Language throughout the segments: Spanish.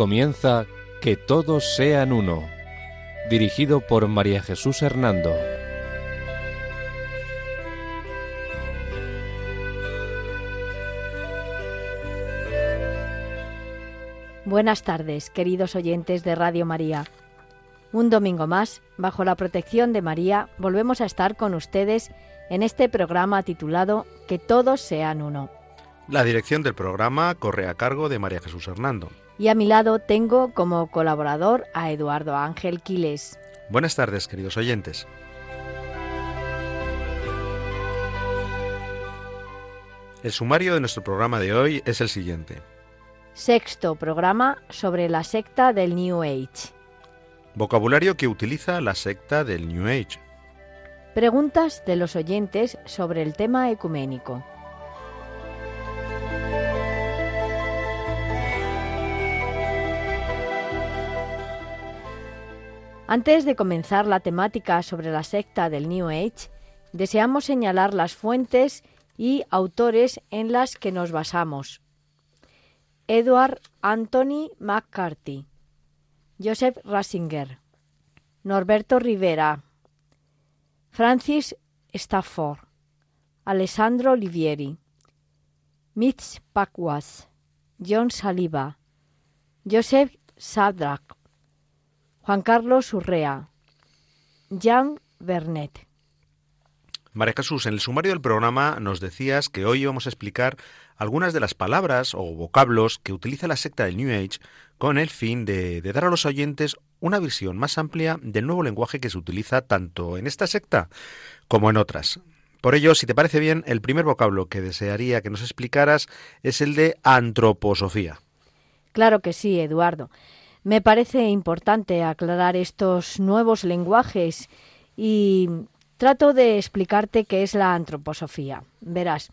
Comienza Que todos sean uno, dirigido por María Jesús Hernando. Buenas tardes, queridos oyentes de Radio María. Un domingo más, bajo la protección de María, volvemos a estar con ustedes en este programa titulado Que todos sean uno. La dirección del programa corre a cargo de María Jesús Hernando. Y a mi lado tengo como colaborador a Eduardo Ángel Quiles. Buenas tardes, queridos oyentes. El sumario de nuestro programa de hoy es el siguiente. Sexto programa sobre la secta del New Age. Vocabulario que utiliza la secta del New Age. Preguntas de los oyentes sobre el tema ecuménico. Antes de comenzar la temática sobre la secta del New Age, deseamos señalar las fuentes y autores en las que nos basamos. Edward Anthony McCarthy, Joseph Rasinger, Norberto Rivera, Francis Stafford, Alessandro Olivieri, Mitch Pacwas, John Saliba, Joseph Sadrak, Juan Carlos Urrea, Jean Bernet. María Jesús, en el sumario del programa nos decías que hoy íbamos a explicar algunas de las palabras o vocablos que utiliza la secta del New Age con el fin de, de, dar a los oyentes una visión más amplia del nuevo lenguaje que se utiliza tanto en esta secta como en otras. Por ello, si te parece bien, el primer vocablo que desearía que nos explicaras es el de antroposofía. Claro que sí, Eduardo. Me parece importante aclarar estos nuevos lenguajes y trato de explicarte qué es la antroposofía. Verás,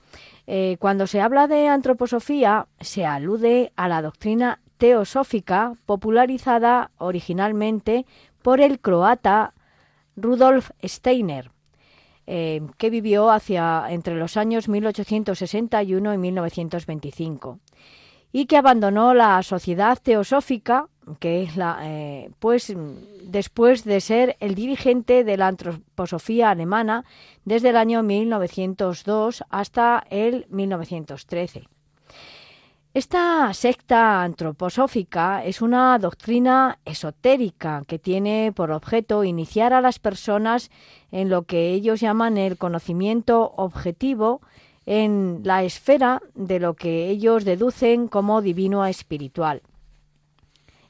eh, cuando se habla de antroposofía se alude a la doctrina teosófica popularizada originalmente por el croata Rudolf Steiner, eh, que vivió hacia entre los años 1861 y 1925 y que abandonó la sociedad teosófica que es la, eh, pues después de ser el dirigente de la antroposofía alemana desde el año 1902 hasta el 1913. Esta secta antroposófica es una doctrina esotérica que tiene por objeto iniciar a las personas en lo que ellos llaman el conocimiento objetivo en la esfera de lo que ellos deducen como divino espiritual.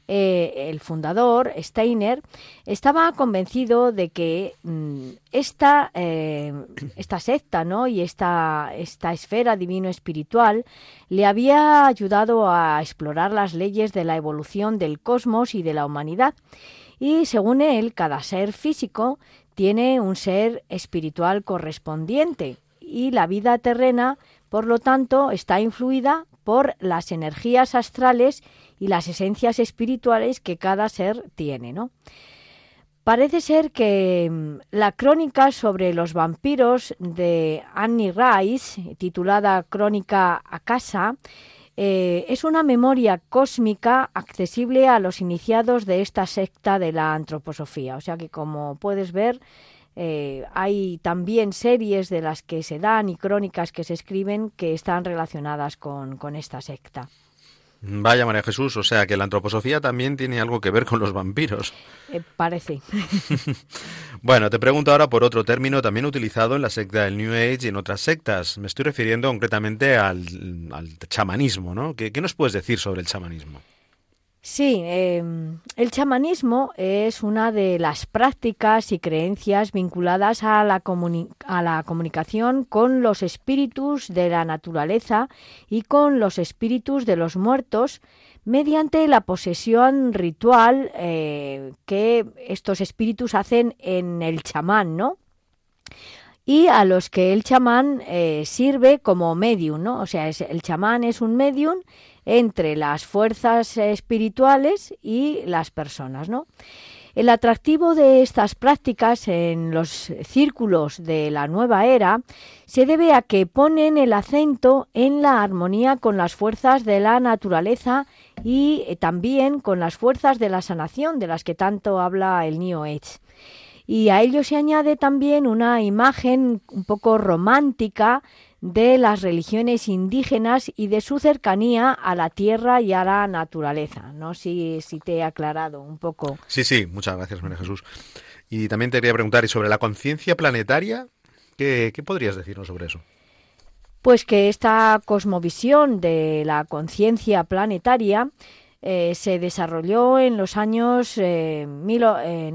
Eh, el fundador, Steiner, estaba convencido de que mm, esta, eh, esta secta ¿no? y esta, esta esfera divino-espiritual le había ayudado a explorar las leyes de la evolución del cosmos y de la humanidad. Y según él, cada ser físico tiene un ser espiritual correspondiente y la vida terrena, por lo tanto, está influida por las energías astrales y las esencias espirituales que cada ser tiene, ¿no? Parece ser que mm, la crónica sobre los vampiros de Annie Rice, titulada Crónica a casa, eh, es una memoria cósmica accesible a los iniciados de esta secta de la antroposofía. O sea que, como puedes ver, eh, hay también series de las que se dan y crónicas que se escriben que están relacionadas con, con esta secta. Vaya María Jesús, o sea que la antroposofía también tiene algo que ver con los vampiros. Eh, parece. bueno, te pregunto ahora por otro término también utilizado en la secta del New Age y en otras sectas. Me estoy refiriendo concretamente al, al chamanismo, ¿no? ¿Qué, ¿Qué nos puedes decir sobre el chamanismo? Sí, eh, el chamanismo es una de las prácticas y creencias vinculadas a la, a la, comunicación con los espíritus de la naturaleza y con los espíritus de los muertos mediante la posesión ritual eh, que estos espíritus hacen en el chamán, ¿no? y a los que el chamán eh, sirve como medium, ¿no? O sea, es, el chamán es un medium entre las fuerzas espirituales y las personas, ¿no? El atractivo de estas prácticas en los círculos de la nueva era se debe a que ponen el acento en la armonía con las fuerzas de la naturaleza y eh, también con las fuerzas de la sanación de las que tanto habla el New Age. Y a ello se añade también una imagen un poco romántica de las religiones indígenas y de su cercanía a la tierra y a la naturaleza. No sé si, te he aclarado un poco. Sí, sí, muchas gracias, María Jesús. Y también te quería preguntar, ¿y sobre la conciencia planetaria? ¿Qué, podrías decirnos sobre eso? Pues que esta cosmovisión de la conciencia planetaria eh, se desarrolló en los años eh, mil, eh,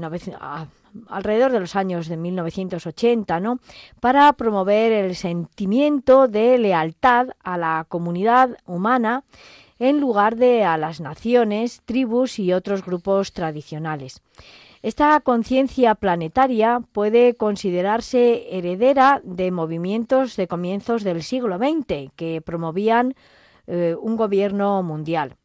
alrededor de los años de 1980, ¿no? Para promover el sentimiento de lealtad a la comunidad humana en lugar de a las naciones, tribus y otros grupos tradicionales. Esta conciencia planetaria puede considerarse heredera de movimientos de comienzos del siglo XX que promovían eh, un gobierno mundial.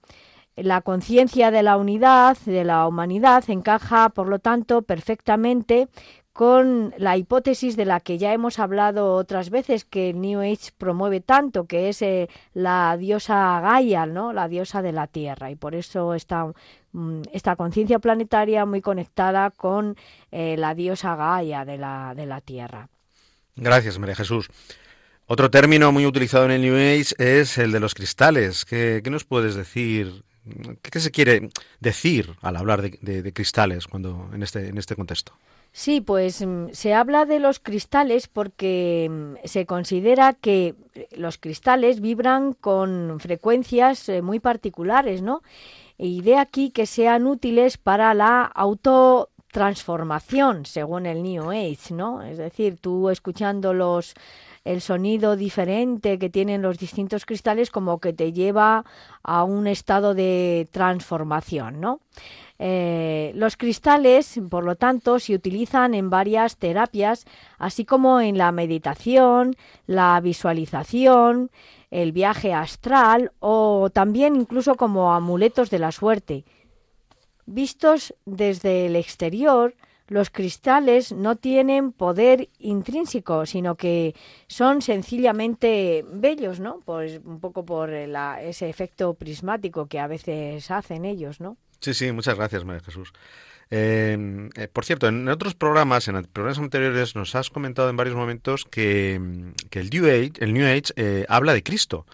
La conciencia de la unidad, de la humanidad, encaja, por lo tanto, perfectamente con la hipótesis de la que ya hemos hablado otras veces que New Age promueve tanto, que es eh, la diosa Gaia, ¿no? la diosa de la Tierra, y por eso está mm, esta conciencia planetaria muy conectada con eh, la diosa Gaia de la, de la Tierra. Gracias, María Jesús. Otro término muy utilizado en el New Age es el de los cristales. ¿Qué, qué nos puedes decir ¿Qué se quiere decir al hablar de, cristales cuando en este, en este contexto? Sí, pues mm, se habla de los cristales porque mm, se considera que los cristales vibran con frecuencias eh, muy particulares, ¿no? Y de aquí que sean útiles para la autotransformación, según el New Age, ¿no? Es decir, tú escuchando los el sonido diferente que tienen los distintos cristales como que te lleva a un estado de transformación, ¿no? Eh, los cristales, por lo tanto, se utilizan en varias terapias, así como en la meditación, la visualización, el viaje astral o también incluso como amuletos de la suerte. Vistos desde el exterior, los cristales no tienen poder intrínseco, sino que son sencillamente bellos, ¿no? Pues un poco por ese efecto prismático que a veces hacen ellos, ¿no? Sí, sí, muchas gracias, María Jesús. Em, eh, por cierto, en otros programas, en programas anteriores, nos has comentado en varios momentos que, el New Age, el New Age eh, habla de Cristo.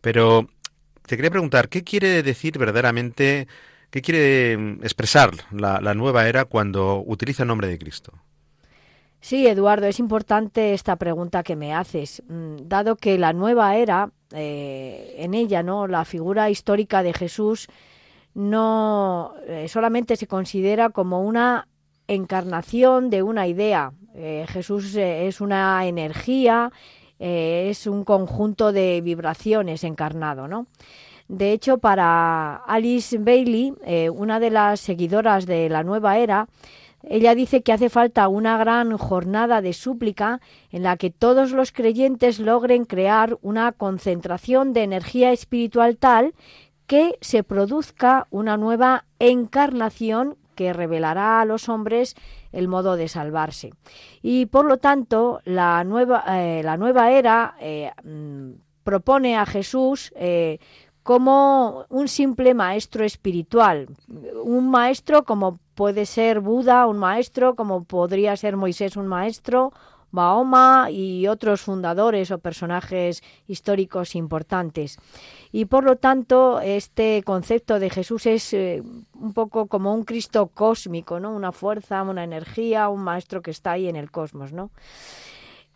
Pero te quería preguntar, ¿qué quiere decir verdaderamente ¿Qué quiere mm, expresar la, nueva era cuando utiliza el nombre de Cristo? Sí, Eduardo, es importante esta pregunta que me haces, mm, dado que la nueva era, eh, en ella, no, la figura histórica de Jesús no eh, solamente se considera como una encarnación de una idea. Eh, Jesús es una energía, es un conjunto de vibraciones encarnado, ¿no? De hecho, para Alice Bailey, eh, una de las seguidoras de la nueva era, ella dice que hace falta una gran jornada de súplica en la que todos los creyentes logren crear una concentración de energía espiritual tal que se produzca una nueva encarnación que revelará a los hombres el modo de salvarse. Y por lo tanto, la nueva, eh, la nueva era eh, mm, propone a Jesús como un simple maestro espiritual, un maestro como puede ser Buda, un maestro como podría ser Moisés, un maestro, Mahoma y otros fundadores o personajes históricos importantes. Y por lo tanto, este concepto de Jesús es eh, un poco como un Cristo cósmico, ¿no? Una fuerza, una energía, un maestro que está ahí en el cosmos, ¿no?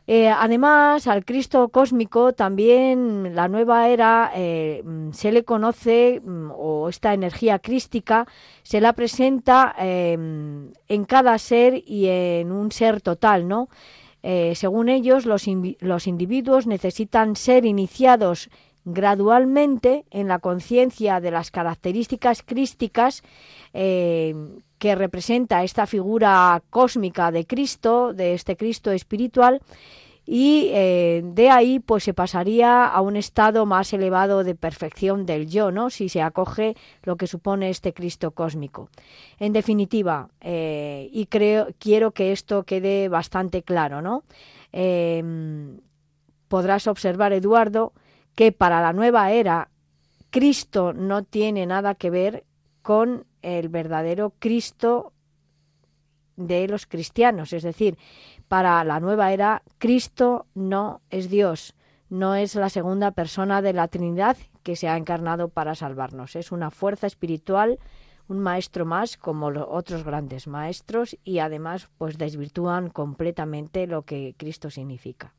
Eh, además, al Cristo cósmico también la nueva era eh, se le conoce, mm, o esta energía crística, se la presenta em, en cada ser y en un ser total, ¿no? Eh, según ellos, los, los individuos necesitan ser iniciados gradualmente en la conciencia de las características crísticas que representa esta figura cósmica de Cristo, de este Cristo espiritual, y eh, de ahí pues se pasaría a un estado más elevado de perfección del yo, ¿no? Si se acoge lo que supone este Cristo cósmico. En definitiva, eh, y creo quiero que esto quede bastante claro, ¿no? Podrás observar, Eduardo, que para la nueva era Cristo no tiene nada que ver con el verdadero Cristo de los cristianos. Es decir, para la nueva era, Cristo no es Dios, no es la segunda persona de la Trinidad que se ha encarnado para salvarnos. Es una fuerza espiritual, un maestro más como los otros grandes maestros y además pues desvirtúan completamente lo que Cristo significa.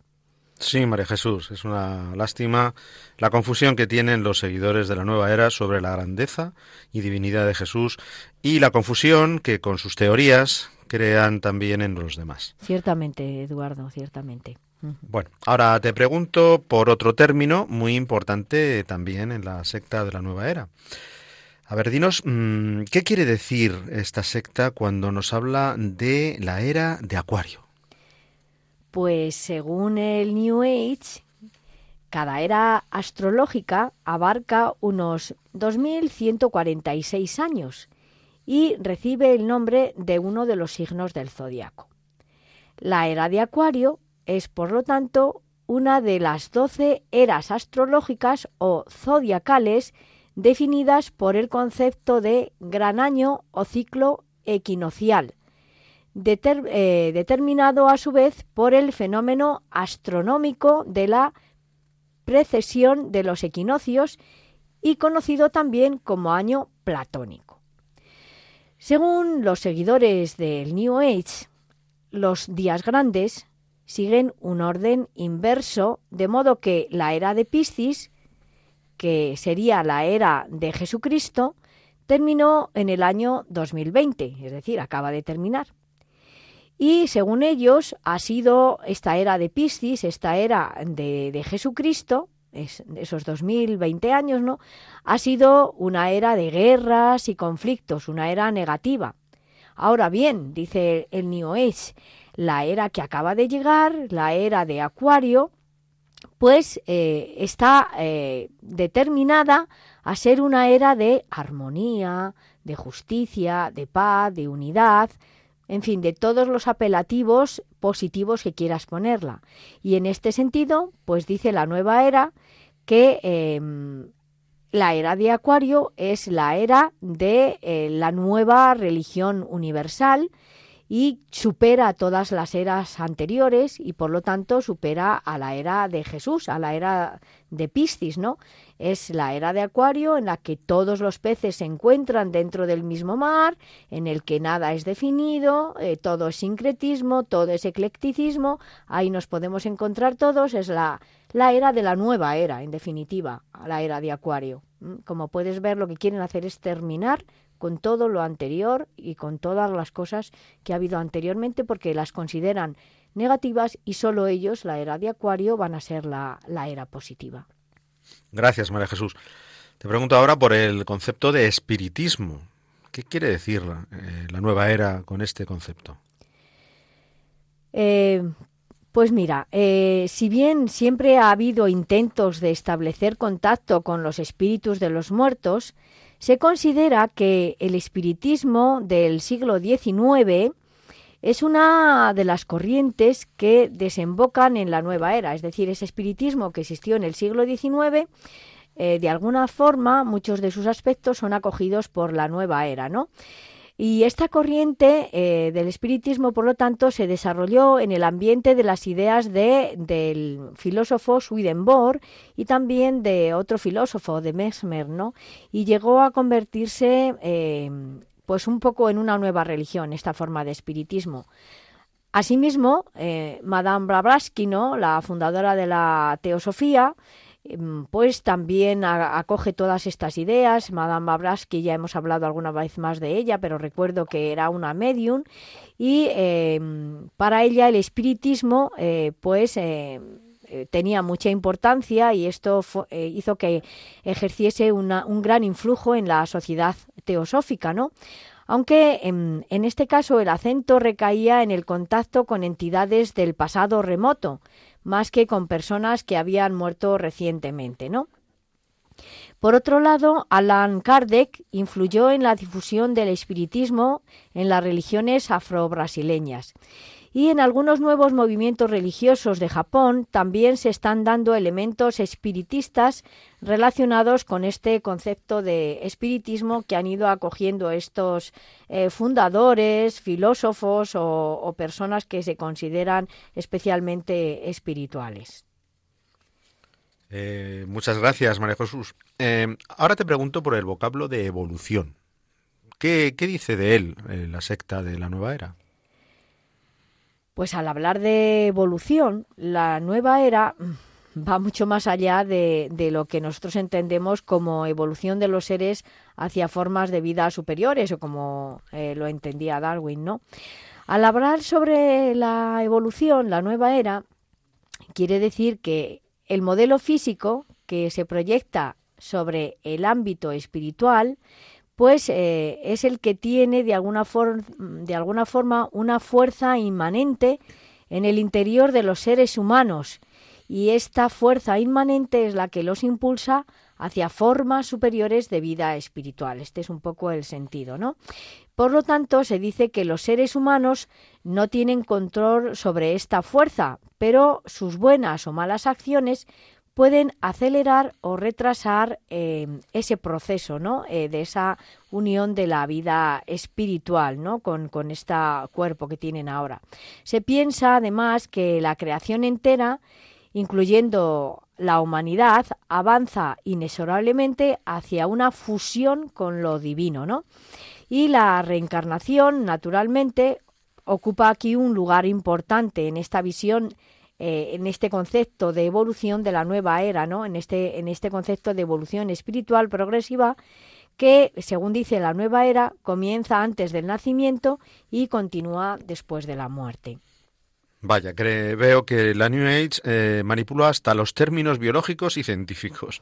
Sí, María Jesús, es una lástima la confusión que tienen los seguidores de la nueva era sobre la grandeza y divinidad de Jesús y la confusión que con sus teorías crean también en los demás. Ciertamente, Eduardo, ciertamente. Bueno, ahora te pregunto por otro término muy importante también en la secta de la nueva era. A ver, dinos, mm, ¿qué quiere decir esta secta cuando nos habla de la era de Acuario? Pues según el New Age, cada era astrológica abarca unos 2.146 años y recibe el nombre de uno de los signos del zodiaco. La era de Acuario es, por lo tanto, una de las doce eras astrológicas o zodiacales definidas por el concepto de gran año o ciclo equinocial, eh, determinado a su vez por el fenómeno astronómico de la precesión de los equinoccios y conocido también como año platónico. Según los seguidores del New Age, los días grandes siguen un orden inverso, de modo que la era de Piscis, que sería la era de Jesucristo, terminó en el año 2020, es decir, acaba de terminar. Y según ellos, ha sido esta era de Piscis, esta era de, de Jesucristo, esos 2020 años, ¿no? Ha sido una era de guerras y conflictos, una era negativa. Ahora bien, dice el New Age, la era que acaba de llegar, la era de Acuario, pues eh, está eh, determinada a ser una era de armonía, de justicia, de paz, de unidad, en fin, de todos los apelativos positivos que quieras ponerla. Y en este sentido, pues dice la nueva era que em, la era de Acuario es la era de eh, la nueva religión universal y supera todas las eras anteriores y por lo tanto supera a la era de Jesús, a la era de Piscis, ¿no? Es la era de Acuario en la que todos los peces se encuentran dentro del mismo mar, en el que nada es definido, eh, todo es sincretismo, todo es eclecticismo, ahí nos podemos encontrar todos, es la, la era de la nueva era, en definitiva, la era de Acuario. Mm, como puedes ver, lo que quieren hacer es terminar con todo lo anterior y con todas las cosas que ha habido anteriormente porque las consideran negativas y solo ellos, la era de Acuario, van a ser la, era positiva. Gracias, María Jesús. Te pregunto ahora por el concepto de espiritismo. ¿Qué quiere decir la, eh, nueva era con este concepto? Eh, pues mira, eh, si bien siempre ha habido intentos de establecer contacto con los espíritus de los muertos, se considera que el espiritismo del siglo XIX es una de las corrientes que desembocan en la nueva era, es decir, ese espiritismo que existió en el siglo XIX, eh, de alguna forma muchos de sus aspectos son acogidos por la nueva era, ¿no? Y esta corriente eh, del espiritismo, por lo tanto, se desarrolló en el ambiente de las ideas de, del filósofo Swedenborg y también de otro filósofo, de Mesmer, ¿no? Y llegó a convertirse, eh, pues, un poco en una nueva religión, esta forma de espiritismo. Asimismo, eh, Madame Blavatsky, ¿no? la fundadora de la teosofía, Em, pues también acoge todas estas ideas. Madame que ya hemos hablado alguna vez más de ella, pero recuerdo que era una medium y em, para ella el espiritismo eh, pues eh, eh, tenía mucha importancia y esto hizo que ejerciese un gran influjo en la sociedad teosófica, ¿no? aunque en, en, este caso el acento recaía en el contacto con entidades del pasado remoto, más que con personas que habían muerto recientemente, ¿no? Por otro lado, Alan Kardec influyó en la difusión del espiritismo en las religiones afro-brasileñas. Y en algunos nuevos movimientos religiosos de Japón también se están dando elementos espiritistas relacionados con este concepto de espiritismo que han ido acogiendo estos eh, fundadores, filósofos o personas que se consideran especialmente espirituales. Eh, muchas gracias, María Jesús. Eh, ahora te pregunto por el vocablo de evolución. ¿Qué, dice de él la secta de la nueva era? Pues al hablar de evolución, la nueva era va mucho más allá de, de, lo que nosotros entendemos como evolución de los seres hacia formas de vida superiores o como lo entendía Darwin, ¿no? Al hablar sobre la evolución, la nueva era, quiere decir que el modelo físico que se proyecta sobre el ámbito espiritual, pues eh, es el que tiene de alguna, de alguna forma una fuerza inmanente en el interior de los seres humanos y esta fuerza inmanente es la que los impulsa hacia formas superiores de vida espiritual. Este es un poco el sentido, ¿no? Por lo tanto, se dice que los seres humanos no tienen control sobre esta fuerza, pero sus buenas o malas acciones pueden acelerar o retrasar eh, ese proceso, ¿no? Eh, de esa unión de la vida espiritual, ¿no? Con, con este cuerpo que tienen ahora. Se piensa además que la creación entera, incluyendo la humanidad, avanza inexorablemente hacia una fusión con lo divino, ¿no? Y la reencarnación, naturalmente, ocupa aquí un lugar importante en esta visión, eh, en este concepto de evolución de la nueva era, ¿no? En este, en este concepto de evolución espiritual progresiva que, según dice la nueva era, comienza antes del nacimiento y continúa después de la muerte. Vaya, veo que la New Age eh, manipula hasta los términos biológicos y científicos.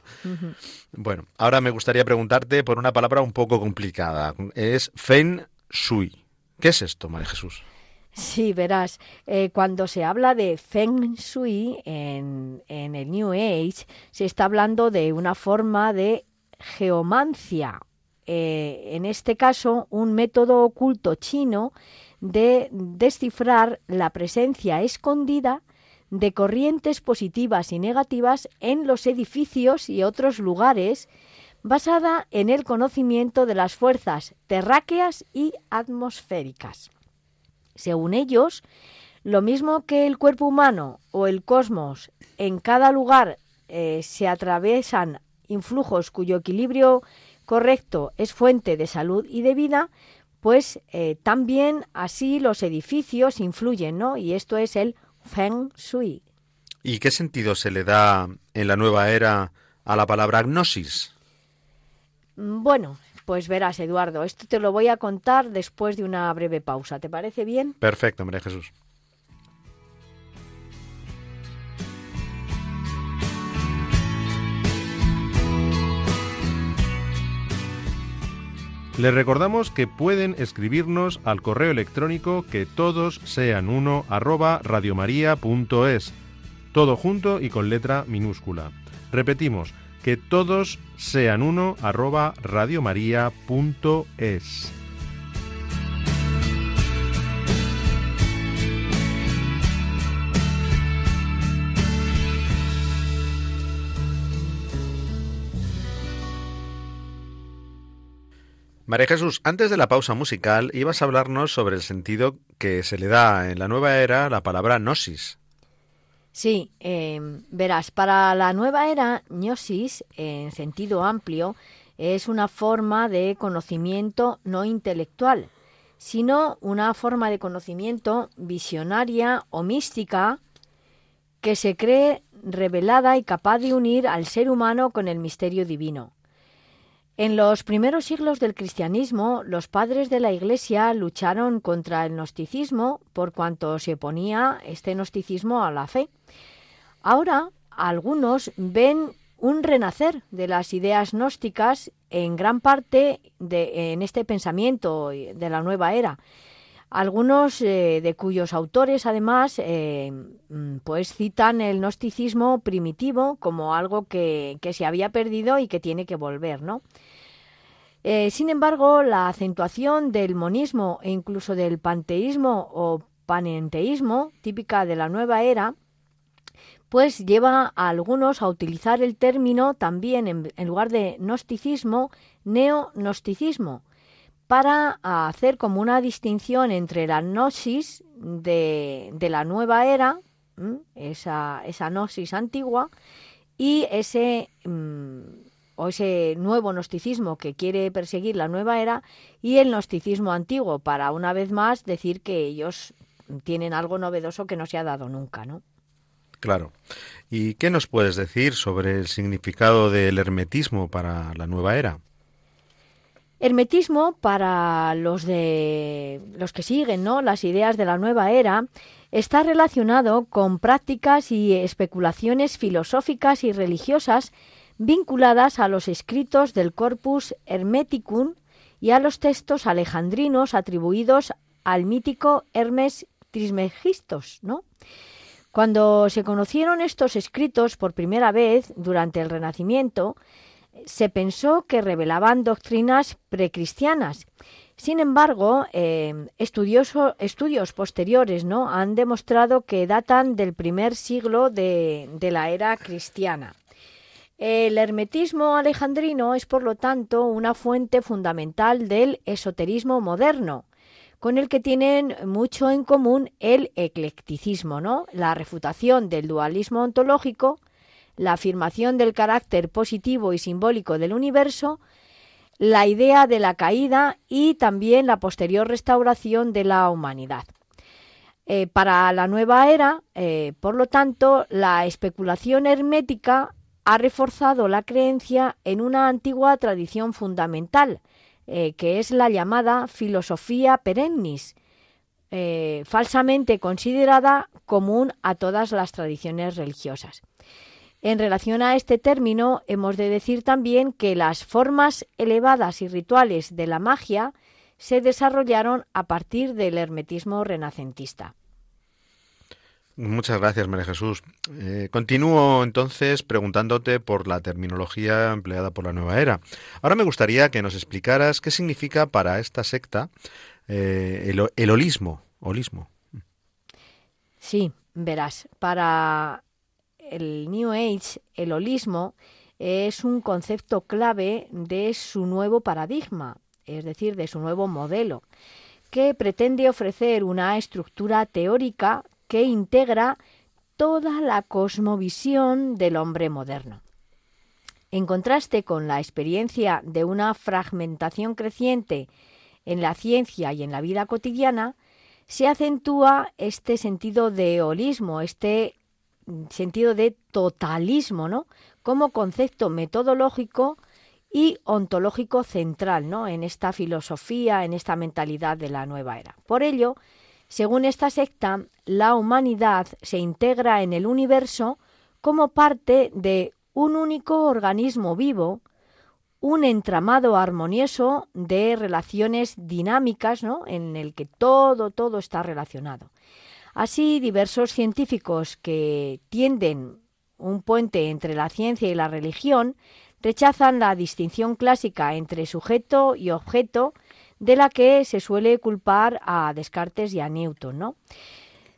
Bueno, ahora me gustaría preguntarte por una palabra un poco complicada. Es Feng Shui. ¿Qué es esto, María Jesús? Sí, verás, eh, cuando se habla de Feng Shui en, el New Age, se está hablando de una forma de geomancia. Eh, en este caso, un método oculto chino de descifrar la presencia escondida de corrientes positivas y negativas en los edificios y otros lugares, basada en el conocimiento de las fuerzas terráqueas y atmosféricas. Según ellos, lo mismo que el cuerpo humano o el cosmos, en cada lugar eh, se atraviesan influjos cuyo equilibrio correcto es fuente de salud y de vida, pues eh, también así los edificios influyen, ¿no? Y esto es el Feng Shui. ¿Y qué sentido se le da en la nueva era a la palabra gnosis? Bueno, pues verás, Eduardo, esto te lo voy a contar después de una breve pausa. ¿Te parece bien? Perfecto, María Jesús. Les recordamos que pueden escribirnos al correo electrónico que todos sean uno arroba radiomaria.es, todo junto y con letra minúscula. Repetimos, que todos sean uno arroba radiomaria.es. María Jesús, antes de la pausa musical ibas a hablarnos sobre el sentido que se le da en la nueva era la palabra gnosis. Sí, em, verás, para la nueva era, gnosis, en sentido amplio, es una forma de conocimiento no intelectual, sino una forma de conocimiento visionaria o mística que se cree revelada y capaz de unir al ser humano con el misterio divino. En los primeros siglos del cristianismo, los padres de la Iglesia lucharon contra el gnosticismo por cuanto se oponía este gnosticismo a la fe. Ahora, algunos ven un renacer de las ideas gnósticas en gran parte de, en este pensamiento de la nueva era. Algunos eh, de cuyos autores, además, eh, mm, pues citan el gnosticismo primitivo como algo que, se había perdido y que tiene que volver, ¿no? Eh, sin embargo, la acentuación del monismo e incluso del panteísmo o panenteísmo, típica de la nueva era, pues lleva a algunos a utilizar el término también en, lugar de gnosticismo, neognosticismo, para hacer como una distinción entre la gnosis de, la nueva era, esa, gnosis antigua, y ese, mm, o ese nuevo gnosticismo que quiere perseguir la nueva era, y el gnosticismo antiguo, para una vez más decir que ellos tienen algo novedoso que no se ha dado nunca, ¿no? Claro. ¿Y qué nos puedes decir sobre el significado del hermetismo para la nueva era? Hermetismo para los de los que siguen, ¿no? Las ideas de la nueva era está relacionado con prácticas y especulaciones filosóficas y religiosas vinculadas a los escritos del Corpus Hermeticum y a los textos alejandrinos atribuidos al mítico Hermes Trismegistos, ¿no? Cuando se conocieron estos escritos por primera vez durante el Renacimiento, se pensó que revelaban doctrinas precristianas. Sin embargo, eh, estudios posteriores ¿no? han demostrado que datan del primer siglo de, de la era cristiana. El hermetismo alejandrino es, por lo tanto, una fuente fundamental del esoterismo moderno, con el que tienen mucho en común el eclecticismo, ¿no? La refutación del dualismo ontológico, la afirmación del carácter positivo y simbólico del universo, la idea de la caída y también la posterior restauración de la humanidad. Eh, para la nueva era, eh, por lo tanto, la especulación hermética ha reforzado la creencia en una antigua tradición fundamental, eh, que es la llamada filosofía perennis, falsamente considerada común a todas las tradiciones religiosas. En relación a este término, hemos de decir también que las formas elevadas y rituales de la magia se desarrollaron a partir del hermetismo renacentista. Muchas gracias, María Jesús. Eh, continúo entonces preguntándote por la terminología empleada por la nueva era. Ahora me gustaría que nos explicaras qué significa para esta secta eh, el, holismo. holismo. Sí, verás, para el New Age, el holismo es un concepto clave de su nuevo paradigma, es decir, de su nuevo modelo, que pretende ofrecer una estructura teórica que integra toda la cosmovisión del hombre moderno. En contraste con la experiencia de una fragmentación creciente en la ciencia y en la vida cotidiana, se acentúa este sentido de holismo, este sentido de totalismo, ¿no? Como concepto metodológico y ontológico central, ¿no? En esta filosofía, en esta mentalidad de la nueva era. Por ello, según esta secta, la humanidad se integra en el universo como parte de un único organismo vivo, un entramado armonioso de relaciones dinámicas, ¿no? en el que todo, todo está relacionado. Así, diversos científicos que tienden un puente entre la ciencia y la religión rechazan la distinción clásica entre sujeto y objeto de la que se suele culpar a Descartes y a Newton.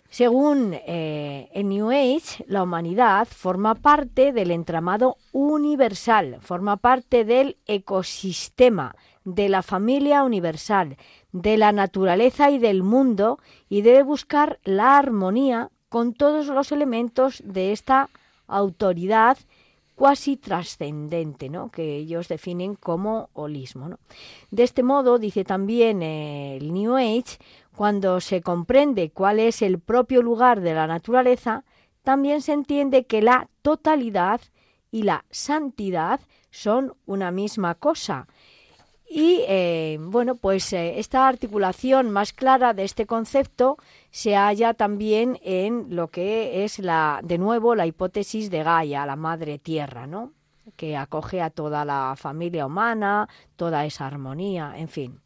Según eh, el New Age, la humanidad forma parte del entramado universal, forma parte del ecosistema, de la familia universal, de la naturaleza y del mundo y debe buscar la armonía con todos los elementos de esta autoridad cuasi trascendente, ¿no? que ellos definen como holismo. De este modo, dice también el New Age, cuando se comprende cuál es el propio lugar de la naturaleza, también se entiende que la totalidad y la santidad son una misma cosa y eh, bueno, pues eh, esta articulación más clara de este concepto se halla también en lo que es la, de nuevo, la hipótesis de Gaia, la madre tierra, ¿no? que acoge a toda la familia humana, toda esa armonía, en fin.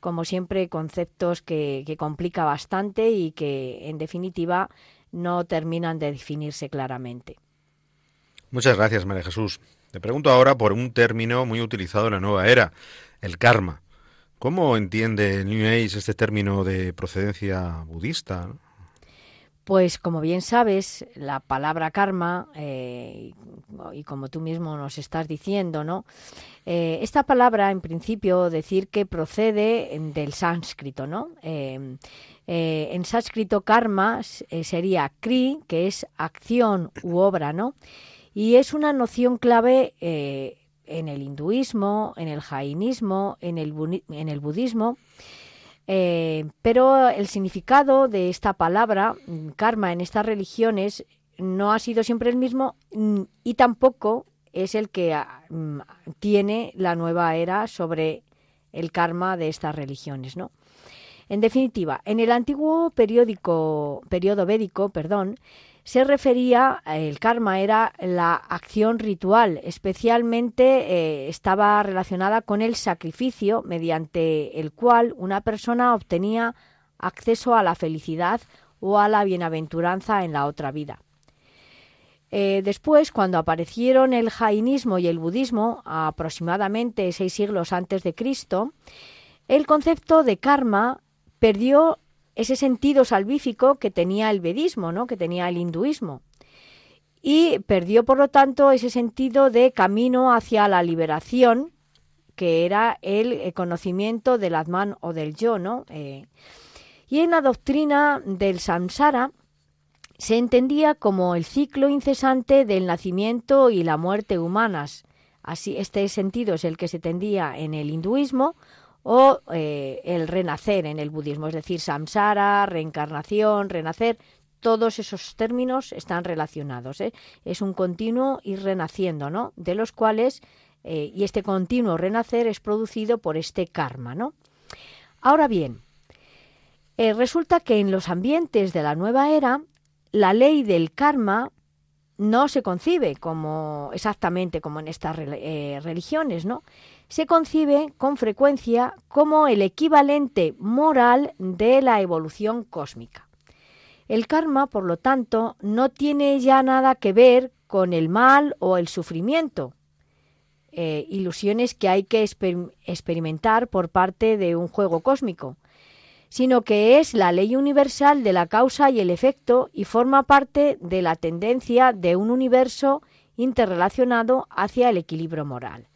Como siempre, conceptos que, que complica bastante y que, en definitiva, no terminan de definirse claramente. Muchas gracias, María Jesús. Te pregunto ahora por un término muy utilizado en la nueva era, el karma. ¿Cómo entiende New Age este término de procedencia budista? Pues como bien sabes, la palabra karma, eh, y como tú mismo nos estás diciendo, ¿no? Eh, esta palabra, en principio, decir que procede del sánscrito, ¿no? Eh, en sánscrito karma sería kri, que es acción u obra, ¿no? Y es una noción clave en el hinduismo, en el jainismo, en el, en el budismo, eh, pero el significado de esta palabra, mm, karma, en estas religiones no ha sido siempre el mismo mm, y tampoco es el que ah, mm, tiene la nueva era sobre el karma de estas religiones, ¿no? En definitiva, en el antiguo periódico, periodo védico, perdón, se refería, el karma era la acción ritual, especialmente eh, estaba relacionada con el sacrificio mediante el cual una persona obtenía acceso a la felicidad o a la bienaventuranza en la otra vida. Eh, después, cuando aparecieron el jainismo y el budismo, aproximadamente seis siglos antes de Cristo, el concepto de karma perdió ese sentido salvífico que tenía el vedismo, ¿no? que tenía el hinduismo. Y perdió, por lo tanto, ese sentido de camino hacia la liberación, que era el conocimiento del Atman o del yo. ¿no? Eh, y en la doctrina del samsara se entendía como el ciclo incesante del nacimiento y la muerte humanas. Así, este sentido es el que se tendía en el hinduismo, o eh, el renacer en el budismo, es decir, samsara, reencarnación, renacer, todos esos términos están relacionados. ¿eh? Es un continuo ir renaciendo, ¿no? De los cuales, eh, y este continuo renacer es producido por este karma, ¿no? Ahora bien, resulta que en los ambientes de la nueva era, la ley del karma no se concibe como exactamente como en estas religiones, ¿no? Se concibe con frecuencia como el equivalente moral de la evolución cósmica. El karma, por lo tanto, no tiene ya nada que ver con el mal o el sufrimiento, eh, ilusiones que hay que experimentar por parte de un juego cósmico, sino que es la ley universal de la causa y el efecto y forma parte de la tendencia de un universo interrelacionado hacia el equilibrio moral.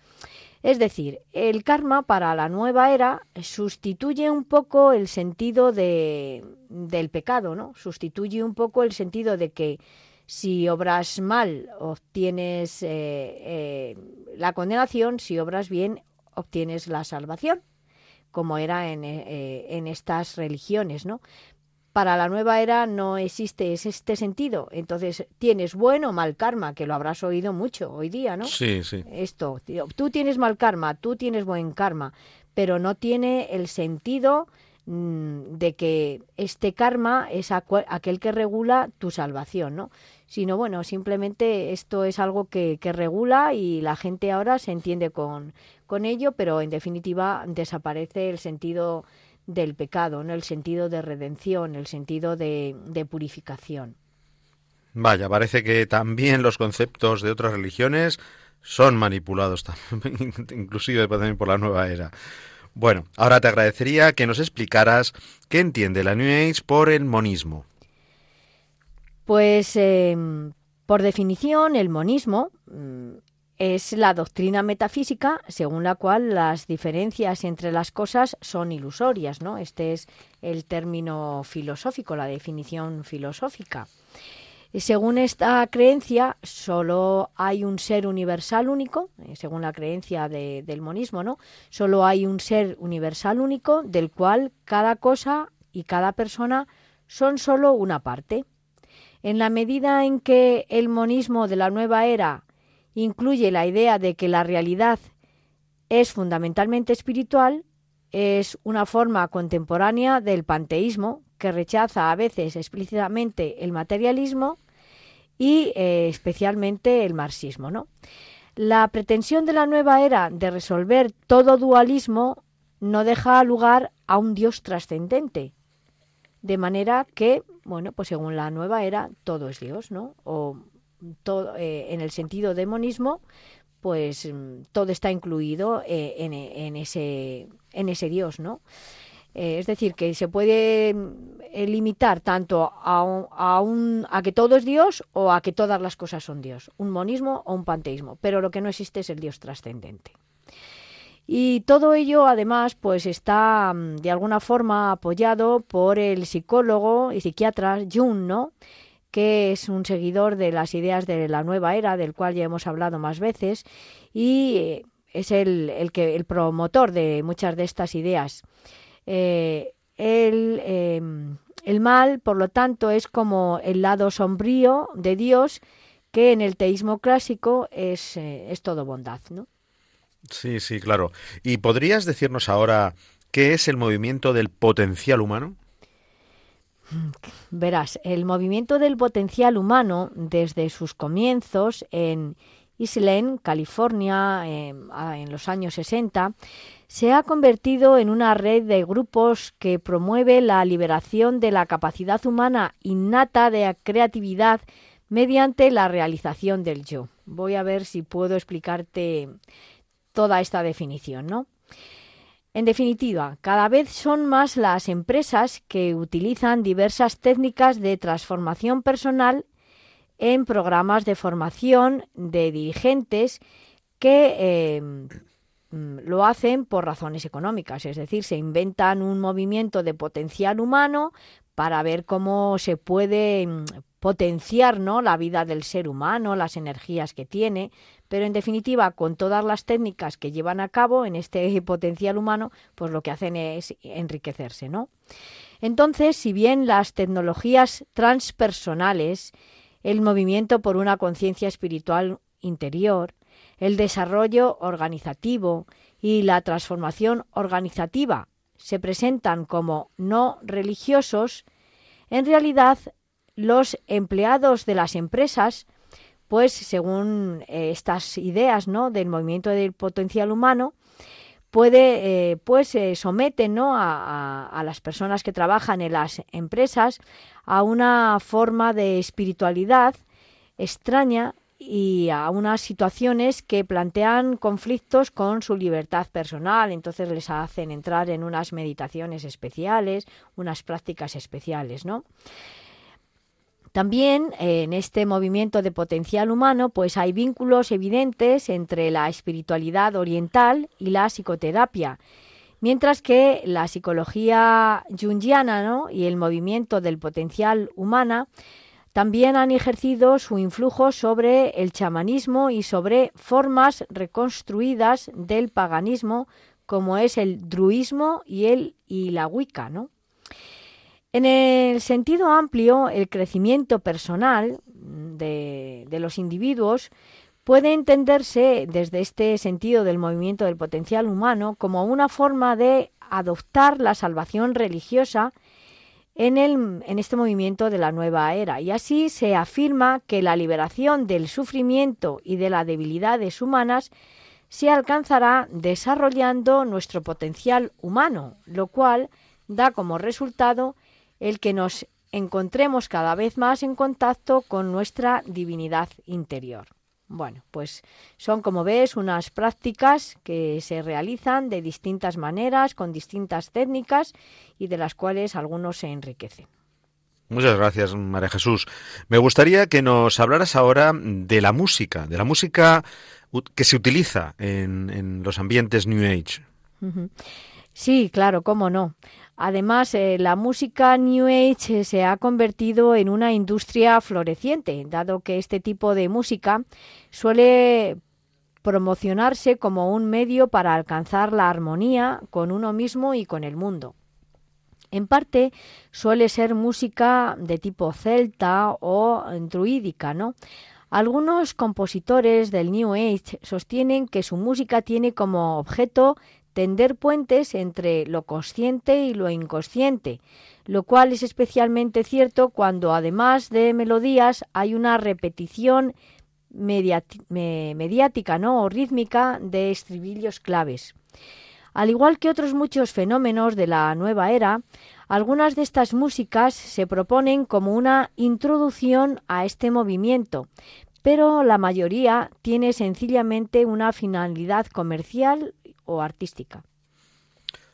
Es decir, el karma para la nueva era sustituye un poco el sentido de, del pecado, ¿no? Sustituye un poco el sentido de que si obras mal obtienes eh, eh, la condenación, si obras bien obtienes la salvación, como era en, eh, en estas religiones, ¿no? Para la nueva era no existe este sentido. Entonces, tienes bueno o mal karma, que lo habrás oído mucho hoy día, ¿no? Sí, sí. Esto, tú tienes mal karma, tú tienes buen karma, pero no tiene el sentido mm, de que este karma es aquel que regula tu salvación, ¿no? Sino, bueno, simplemente esto es algo que, que regula y la gente ahora se entiende con, con ello, pero en definitiva desaparece el sentido del pecado, ¿no? el sentido de redención, el sentido de, purificación. Vaya, parece que también los conceptos de otras religiones son manipulados también, inclusive también por la nueva era. Bueno, ahora te agradecería que nos explicaras qué entiende la New Age por el monismo. Pues, em, por definición, el monismo mm, es la doctrina metafísica según la cual las diferencias entre las cosas son ilusorias, ¿no? Este es el término filosófico, la definición filosófica. según esta creencia, solo hay un ser universal único, eh, según la creencia del monismo, ¿no? Solo hay un ser universal único del cual cada cosa y cada persona son solo una parte. En la medida en que el monismo de la nueva era incluye la idea de que la realidad es fundamentalmente espiritual, es una forma contemporánea del panteísmo que rechaza a veces explícitamente el materialismo y eh, especialmente el marxismo. ¿no? La pretensión de la nueva era de resolver todo dualismo no deja lugar a un Dios trascendente, de manera que, bueno, pues según la nueva era, todo es Dios, ¿no? O eh, en el sentido de monismo, pues mm, todo está incluido eh, en, ese, en ese Dios, ¿no? Eh, es decir, que se puede mm, limitar tanto a, un, a, que todo es Dios o a que todas las cosas son Dios, un monismo o un panteísmo, pero lo que no existe es el Dios trascendente. Y todo ello, además, pues está mm, de alguna forma apoyado por el psicólogo y psiquiatra Jung, ¿no? Que es un seguidor de las ideas de la nueva era, del cual ya hemos hablado más veces, y eh, es el, que, el promotor de muchas de estas ideas. Eh, em, el, mal, por lo tanto, es como el lado sombrío de Dios, que en el teísmo clásico es, eh, es todo bondad, ¿no? Sí, sí, claro. ¿Y podrías decirnos ahora qué es el movimiento del potencial humano? Verás, el movimiento del potencial humano, desde sus comienzos en Islén, California, en los años 60, se ha convertido en una red de grupos que promueve la liberación de la capacidad humana innata de creatividad mediante la realización del yo. Voy a ver si puedo explicarte toda esta definición, ¿no? En definitiva, cada vez son más las empresas que utilizan diversas técnicas de transformación personal en programas de formación de dirigentes que em, lo hacen por razones económicas, es decir, se inventan un movimiento de potencial humano para ver cómo se puede em, potenciar ¿no? la vida del ser humano, las energías que tiene, pero en definitiva, con todas las técnicas que llevan a cabo en este potencial humano, pues lo que hacen es enriquecerse, ¿no? Entonces, si bien las tecnologías transpersonales el movimiento por una conciencia espiritual interior, el desarrollo organizativo y la transformación organizativa se presentan como no religiosos, en realidad los empleados de las empresas, pues según eh, estas ideas ¿no? del movimiento del potencial humano, puede, eh, pues se someten ¿no? a, las personas que trabajan en las empresas a una forma de espiritualidad extraña y a unas situaciones que plantean conflictos con su libertad personal, entonces les hacen entrar en unas meditaciones especiales, unas prácticas especiales, ¿no? También eh, en este movimiento de potencial humano, pues hay vínculos evidentes entre la espiritualidad oriental y la psicoterapia, mientras que la psicología jungiana y el movimiento del potencial humana también han ejercido su influjo sobre el chamanismo y sobre formas reconstruidas del paganismo como es el druismo y el y la wicca, ¿no? En el sentido amplio, el crecimiento personal de, los individuos puede entenderse desde este sentido del movimiento del potencial humano como una forma de adoptar la salvación religiosa en, el, en este movimiento de la nueva era. Y así se afirma que la liberación del sufrimiento y de las debilidades humanas se alcanzará desarrollando nuestro potencial humano, lo cual da como resultado el que nos encontremos cada vez más en contacto con nuestra divinidad interior. Bueno, pues son, como ves, unas prácticas que se realizan de distintas maneras, con distintas técnicas y de las cuales algunos se enriquecen. Muchas gracias, María Jesús. Me gustaría que nos hablaras ahora de la música, de la música que se utiliza en, los ambientes New Age. Sí, claro, cómo no. Además, eh, la música New Age eh, se ha convertido en una industria floreciente, dado que este tipo de música suele promocionarse como un medio para alcanzar la armonía con uno mismo y con el mundo. En parte suele ser música de tipo celta o druídica, ¿no? Algunos compositores del New Age sostienen que su música tiene como objeto tender puentes entre lo consciente y lo inconsciente, lo cual es especialmente cierto cuando además de melodías hay una repetición mediática ¿no? o rítmica de estribillos claves. Al igual que otros muchos fenómenos de la nueva era, algunas de estas músicas se proponen como una introducción a este movimiento, pero la mayoría tiene sencillamente una finalidad comercial o artística.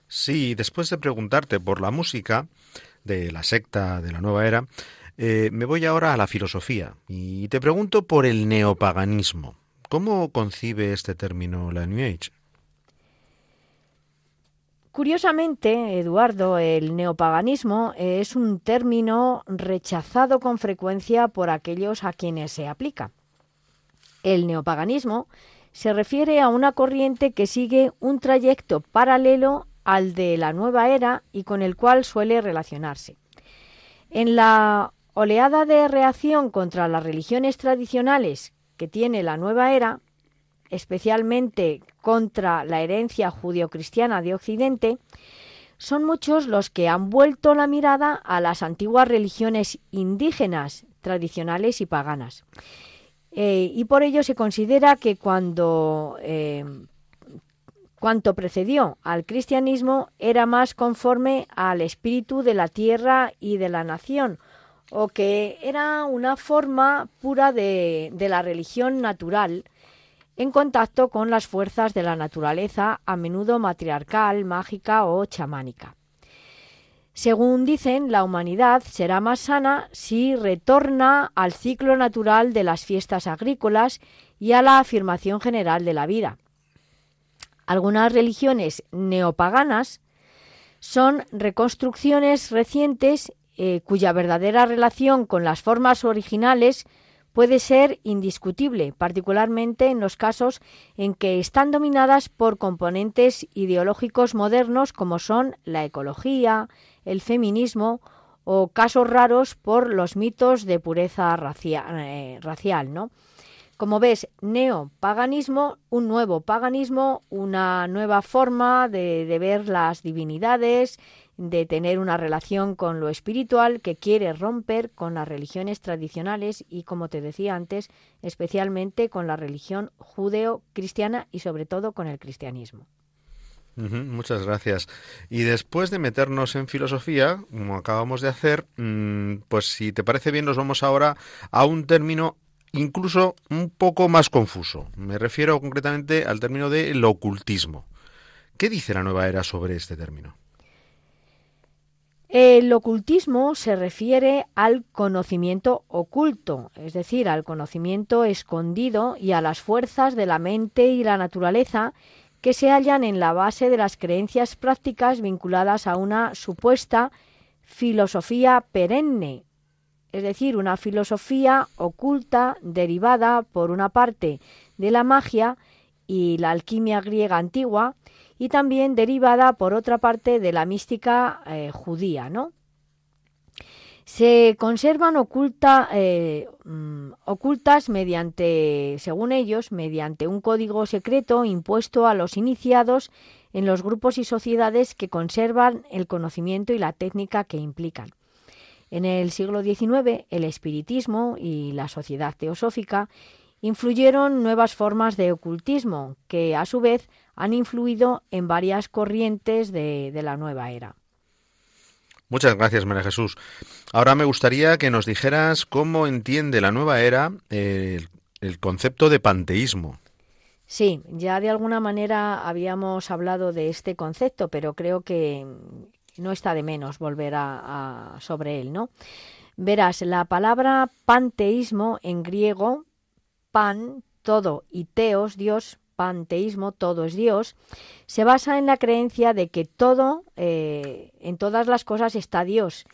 Sí, después de preguntarte por la música de la secta de la nueva era, eh, me voy ahora a la filosofía y te pregunto por el neopaganismo. ¿Cómo concibe este término la New Age? Curiosamente, Eduardo, el neopaganismo es un término rechazado con frecuencia por aquellos a quienes se aplica. El neopaganismo se refiere a una corriente que sigue un trayecto paralelo al de la nueva era y con el cual suele relacionarse. En la oleada de reacción contra las religiones tradicionales que tiene la nueva era, especialmente contra la herencia judio-cristiana de Occidente, son muchos los que han vuelto la mirada a las antiguas religiones indígenas, tradicionales y paganas. Eh, y por ello se considera que cuando eh, cuanto precedió al cristianismo era más conforme al espíritu de la tierra y de la nación, o que era una forma pura de, de la religión natural, en contacto con las fuerzas de la naturaleza, a menudo matriarcal, mágica o chamánica. Según dicen, la humanidad será más sana si retorna al ciclo natural de las fiestas agrícolas y a la afirmación general de la vida. Algunas religiones neopaganas son reconstrucciones recientes eh, cuya verdadera relación con las formas originales puede ser indiscutible, particularmente en los casos en que están dominadas por componentes ideológicos modernos como son la ecología, el feminismo o casos raros por los mitos de pureza eh, racial, ¿no? Como ves, neopaganismo, un nuevo paganismo, una nueva forma de, de ver las divinidades de tener una relación con lo espiritual que quiere romper con las religiones tradicionales y, como te decía antes, especialmente con la religión judeo-cristiana y sobre todo con el cristianismo. Muchas gracias. Y después de meternos en filosofía, como acabamos de hacer, mm, pues si te parece bien, nos vamos ahora a un término incluso un poco más confuso. Me refiero concretamente al término de ocultismo. ¿Qué dice la nueva era sobre este término? El ocultismo se refiere al conocimiento oculto, es decir, al conocimiento escondido y a las fuerzas de la mente y la naturaleza que se hallan en la base de las creencias prácticas vinculadas a una supuesta filosofía perenne, es decir, una filosofía oculta derivada, por una parte, de la magia y la alquimia griega antigua, y también derivada, por otra parte, de la mística eh, judía, ¿no? Se conservan oculta, eh, mm, ocultas mediante, según ellos, mediante un código secreto impuesto a los iniciados en los grupos y sociedades que conservan el conocimiento y la técnica que implican. En el siglo XIX, el espiritismo y la sociedad teosófica influyeron nuevas formas de ocultismo que, a su vez, han influido en varias corrientes de, la nueva era. Muchas gracias, María Jesús. Ahora me gustaría que nos dijeras cómo entiende la nueva era el, el concepto de panteísmo. Sí, ya de alguna manera habíamos hablado de este concepto, pero creo que no está de menos volver a, sobre él, ¿no? Verás, la palabra panteísmo en griego, pan, todo, y teos, Dios, panteísmo, todo es Dios, se basa en la creencia de que todo, eh, en todas las cosas está Dios.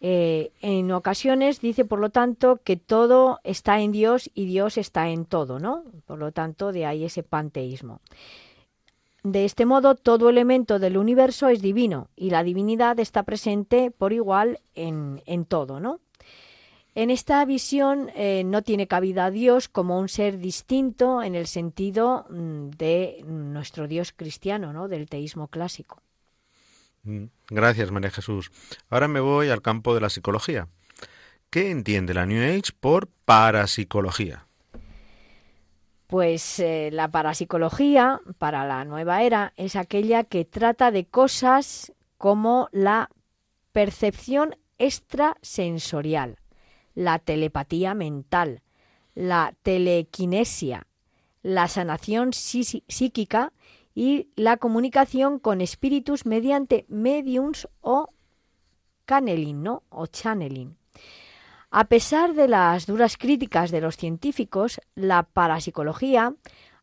Eh, en ocasiones dice, por lo tanto, que todo está en Dios y Dios está en todo, ¿no? Por lo tanto, de ahí ese panteísmo. De este modo, todo elemento del universo es divino y la divinidad está presente por igual en, en todo, ¿no? En esta visión eh, no tiene cabida Dios como un ser distinto en el sentido mm, de nuestro Dios cristiano, ¿no? del teísmo clásico. Mm, gracias, María Jesús. Ahora me voy al campo de la psicología. ¿Qué entiende la New Age por parapsicología? Pues eh, la parapsicología, para la nueva era, es aquella que trata de cosas como la percepción extrasensorial la telepatía mental, la telequinesia, la sanación psíquica y la comunicación con espíritus mediante mediums o canneling. O channeling. A pesar de las duras críticas de los científicos, la parapsicología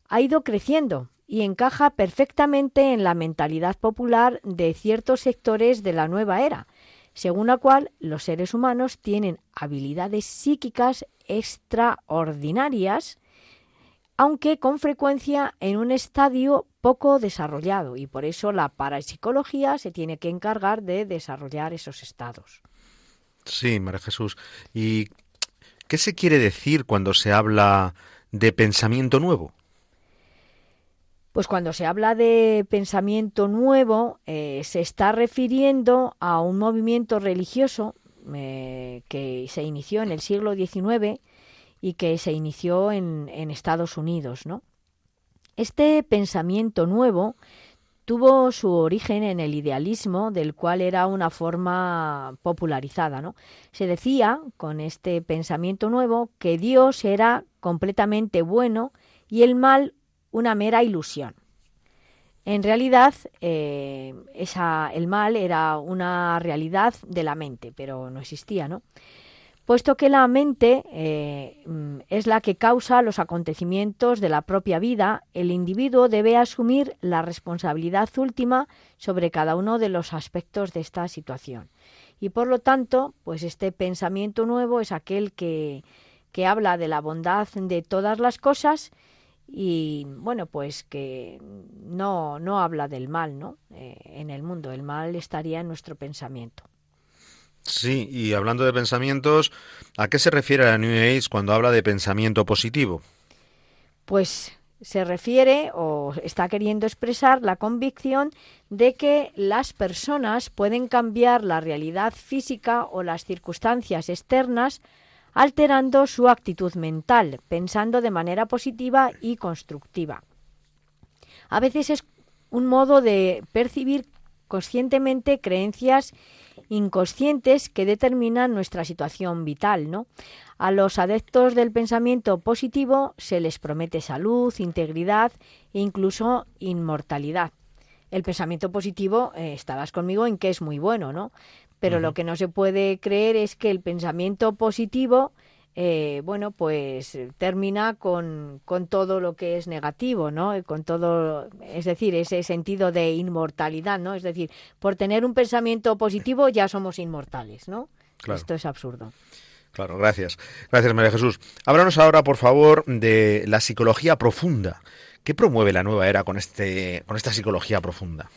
ha ido creciendo y encaja perfectamente en la mentalidad popular de ciertos sectores de la nueva era, según la cual los seres humanos tienen habilidades psíquicas extraordinarias, aunque con frecuencia en un estadio poco desarrollado, y por eso la parapsicología se tiene que encargar de desarrollar esos estados. Sí, María Jesús. ¿Y qué se quiere decir cuando se habla de pensamiento nuevo? Pues cuando se habla de pensamiento nuevo, eh, se está refiriendo a un movimiento religioso eh, que se inició en el siglo XIX y que se inició en, en Estados Unidos, ¿no? Este pensamiento nuevo tuvo su origen en el idealismo, del cual era una forma popularizada. ¿no? Se decía, con este pensamiento nuevo, que Dios era completamente bueno y el mal una mera ilusión. En realidad, eh, esa, el mal era una realidad de la mente, pero no existía, ¿no? Puesto que la mente eh, mm, es la que causa los acontecimientos de la propia vida, el individuo debe asumir la responsabilidad última sobre cada uno de los aspectos de esta situación. Y por lo tanto, pues este pensamiento nuevo es aquel que, que habla de la bondad de todas las cosas y bueno pues que no no habla del mal no eh, en el mundo el mal estaría en nuestro pensamiento. Sí y hablando de pensamientos a qué se refiere la New Age cuando habla de pensamiento positivo pues se refiere o está queriendo expresar la convicción de que las personas pueden cambiar la realidad física o las circunstancias externas alterando su actitud mental, pensando de manera positiva y constructiva. A veces es un modo de percibir conscientemente creencias inconscientes que determinan nuestra situación vital, ¿no? A los adeptos del pensamiento positivo se les promete salud, integridad e incluso inmortalidad. El pensamiento positivo, eh, estabas conmigo en que es muy bueno, ¿no? Pero lo que no se puede creer es que el pensamiento positivo eh, bueno, pues termina con, con, todo lo que es negativo, ¿no? Con todo, es decir, ese sentido de inmortalidad, ¿no? Es decir, por tener un pensamiento positivo ya somos inmortales, ¿no? Esto es absurdo. Claro, gracias. Gracias, María Jesús. Háblanos ahora, por favor, de la psicología profunda. ¿Qué promueve la nueva era con, este, con esta psicología profunda?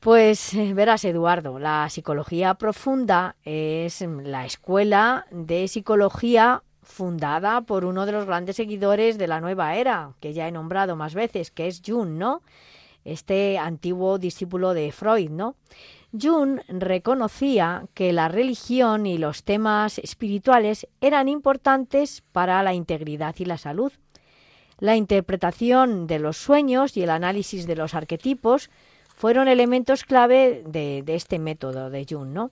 Pues eh, verás, Eduardo, la psicología profunda es la escuela de psicología fundada por uno de los grandes seguidores de la nueva era, que ya he nombrado más veces, que es Jung, ¿no? Este antiguo discípulo de Freud, ¿no? Jung reconocía que la religión y los temas espirituales eran importantes para la integridad y la salud. La interpretación de los sueños y el análisis de los arquetipos fueron elementos clave de, este método de Jung, ¿no?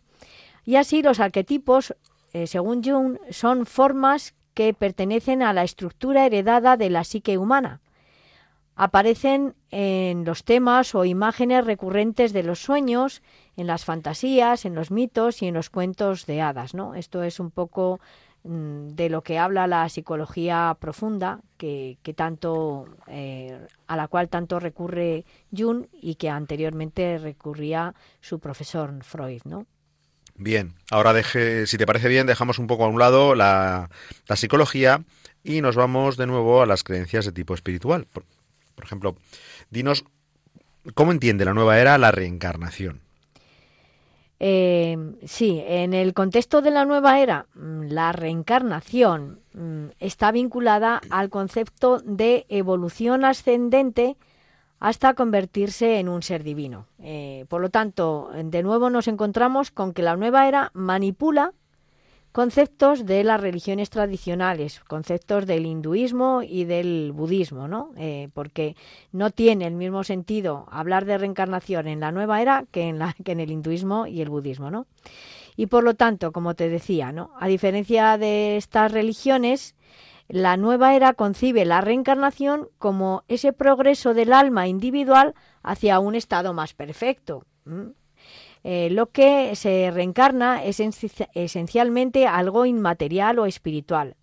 Y así los arquetipos, eh, según Jung, son formas que pertenecen a la estructura heredada de la psique humana. Aparecen en los temas o imágenes recurrentes de los sueños, en las fantasías, en los mitos y en los cuentos de hadas, ¿no? Esto es un poco de lo que habla la psicología profunda, que, tanto, eh, a la cual tanto recurre Jung y que anteriormente recurría su profesor Freud, ¿no? Bien, ahora deje, si te parece bien, dejamos un poco a un lado la, psicología y nos vamos de nuevo a las creencias de tipo espiritual. por ejemplo, dinos cómo entiende la nueva era la reencarnación. Eh, sí, en el contexto de la nueva era, mm, la reencarnación mm, está vinculada al concepto de evolución ascendente hasta convertirse en un ser divino. Eh, por lo tanto, de nuevo nos encontramos con que la nueva era manipula conceptos de las religiones tradicionales, conceptos del hinduismo y del budismo, ¿no? Eh, porque no tiene el mismo sentido hablar de reencarnación en la nueva era que en, la, que en el hinduismo y el budismo, ¿no? Y por lo tanto, como te decía, ¿no? A diferencia de estas religiones, La nueva era concibe la reencarnación como ese progreso del alma individual hacia un estado más perfecto. Eh, lo que se reencarna es esencialmente algo inmaterial o espiritual.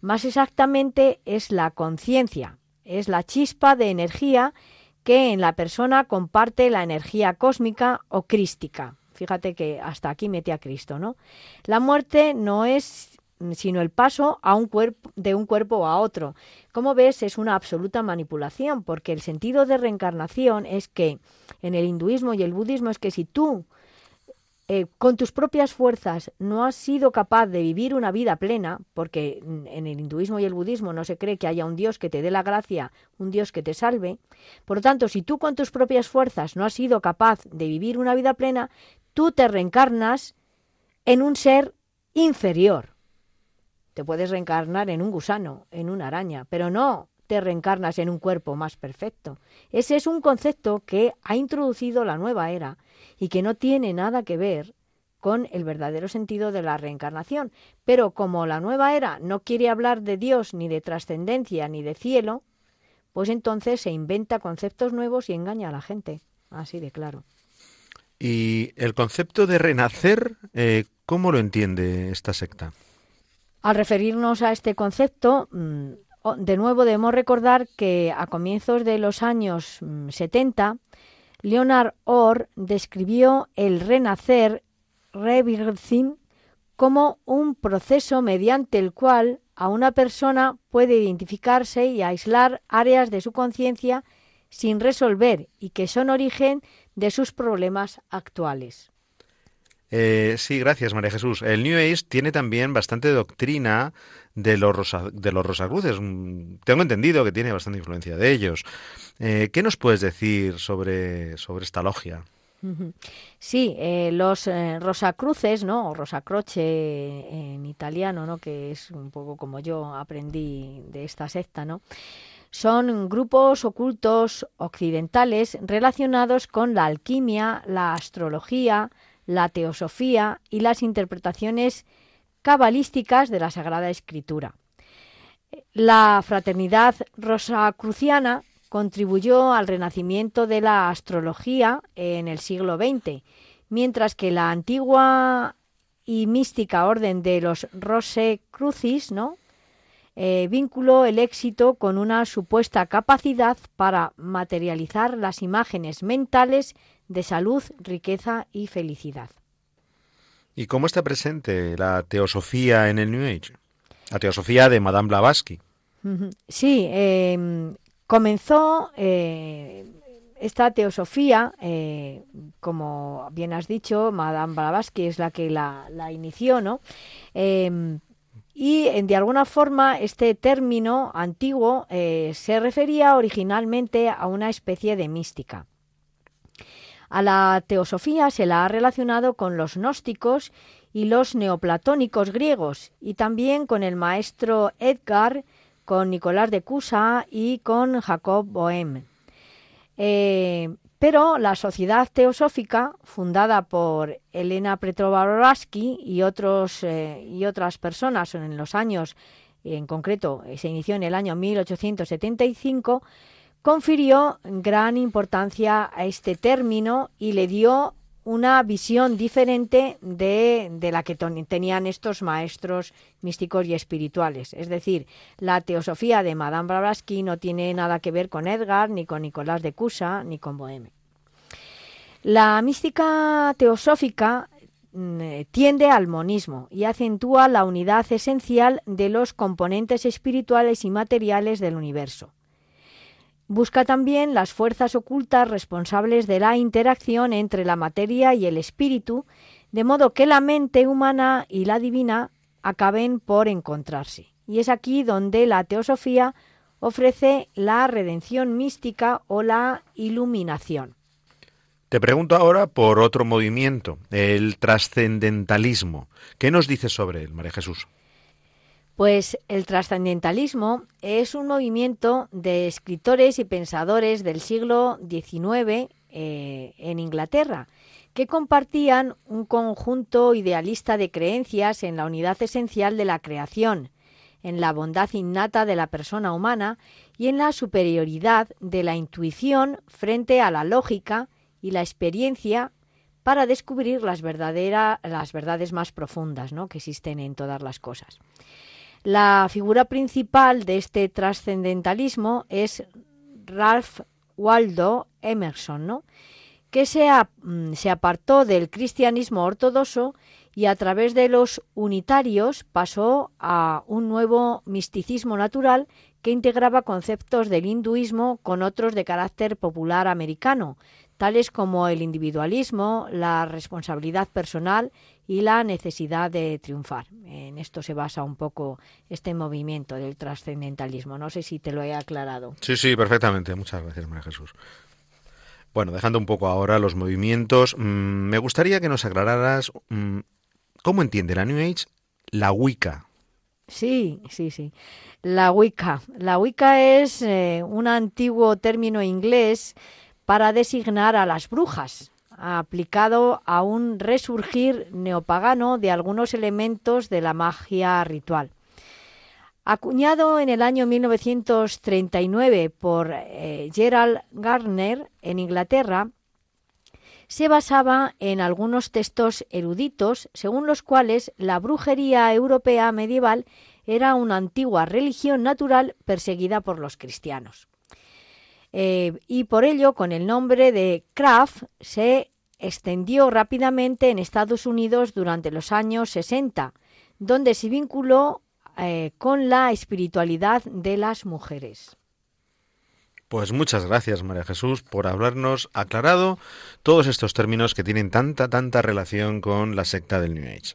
Más exactamente es la conciencia, es la chispa de energía que en la persona comparte la energía cósmica o crística. Fíjate que hasta aquí mete a Cristo, ¿no? La muerte no es sino el paso de un cuerpo a otro. Como ves, es una absoluta manipulación, porque el sentido de reencarnación es que en el hinduismo y el budismo es que si tú eh, con tus propias fuerzas no has sido capaz de vivir una vida plena, porque en el hinduismo y el budismo no se cree que haya un Dios que te dé la gracia, un Dios que te salve, por lo tanto, si tú con tus propias fuerzas no has sido capaz de vivir una vida plena, tú te reencarnas en un ser inferior. Te puedes reencarnar en un gusano, en una araña, pero no te reencarnas en un cuerpo más perfecto. Ese es un concepto que ha introducido la nueva era y que no tiene nada que ver con el verdadero sentido de la reencarnación. Pero como la nueva era no quiere hablar de Dios, ni de trascendencia, ni de cielo, pues entonces se inventa conceptos nuevos y engaña a la gente. Así de claro. ¿Y el concepto de renacer, eh, cómo lo entiende esta secta? Al referirnos a este concepto, mm, de nuevo debemos recordar que a comienzos de los años 70, mm, Leonard Orr describió el renacer, rebirthing, como un proceso mediante el cual a una persona puede identificarse y aislar áreas de su conciencia sin resolver y que son origen de sus problemas actuales. Eh, sí, gracias María Jesús. El New Age tiene también bastante doctrina de los, de los rosacruces. Mm, tengo entendido que tiene bastante influencia de ellos. Eh, ¿Qué nos puedes decir sobre, sobre esta logia? Sí, eh, los eh, Rosacruces, ¿no? O Rosacroce en italiano, ¿no? Que es un poco como yo aprendí de esta secta, ¿no? Son grupos ocultos occidentales relacionados con la alquimia, la astrología, la teosofía y las interpretaciones cabalísticas de la Sagrada Escritura. La fraternidad rosacruciana contribuyó al renacimiento de la astrología en el siglo XX, mientras que la antigua y mística orden de los Rosecrucis, ¿no? Eh, vinculó el éxito con una supuesta capacidad para materializar las imágenes mentales de salud, riqueza y felicidad. ¿Y cómo está presente la teosofía en el New Age? La teosofía de Madame Blavatsky. Sí, em, comenzó eh, esta teosofía, eh, como bien has dicho, Madame Blavatsky es la que la, inició, ¿no? Em, y de alguna forma este término antiguo eh, se refería originalmente a una especie de mística. A la teosofía se la ha relacionado con los gnósticos y los neoplatónicos griegos y también con el maestro Edgar, con Nicolás de Cusa y con Jacob Bohem. Eh, pero la sociedad teosófica, fundada por Elena Petrovarovsky y, otros, eh, y otras personas en los años, en concreto se inició en el año 1875, confirió gran importancia a este término y le dio una visión diferente de, la que tenían estos maestros místicos y espirituales. Es decir, la teosofía de Madame Blavatsky no tiene nada que ver con Edgar, ni con Nicolás de Cusa, ni con Boheme. La mística teosófica mm, tiende al monismo y acentúa la unidad esencial de los componentes espirituales y materiales del universo. Busca también las fuerzas ocultas responsables de la interacción entre la materia y el espíritu, de modo que la mente humana y la divina acaben por encontrarse. Y es aquí donde la teosofía ofrece la redención mística o la iluminación. Te pregunto ahora por otro movimiento, el trascendentalismo. ¿Qué nos dice sobre él, María Jesús? Pues el trascendentalismo es un movimiento de escritores y pensadores del siglo XIX eh, en Inglaterra que compartían un conjunto idealista de creencias en la unidad esencial de la creación, en la bondad innata de la persona humana y en la superioridad de la intuición frente a la lógica y la experiencia para descubrir las, las verdades más profundas ¿no? que existen en todas las cosas. La figura principal de este trascendentalismo es Ralph Waldo Emerson, ¿no? que se, mm, se apartó del cristianismo ortodoxo y a través de los unitarios pasó a un nuevo misticismo natural que integraba conceptos del hinduismo con otros de carácter popular americano, tales como el individualismo, la responsabilidad personal y la necesidad de triunfar. En esto se basa un poco este movimiento del trascendentalismo. No sé si te lo he aclarado. Sí, sí, perfectamente. Muchas gracias, María Jesús. Bueno, dejando un poco ahora los movimientos, mm, me gustaría que nos aclararas mm, cómo entiende la New Age la Wicca. Sí, sí, sí. La Wicca. La Wicca es eh, un antiguo término inglés para designar a las brujas, aplicado a un resurgir neopagano de algunos elementos de la magia ritual. Acuñado en el año 1939 por eh, Gerald Gardner en Inglaterra, se basaba en algunos textos eruditos según los cuales la brujería europea medieval era una antigua religión natural perseguida por los cristianos. Eh, y por ello, con el nombre de Kraft, se extendió rápidamente en Estados Unidos durante los años 60, donde se vinculó eh, con la espiritualidad de las mujeres. Pues muchas gracias, María Jesús, por habernos aclarado todos estos términos que tienen tanta, tanta relación con la secta del New Age.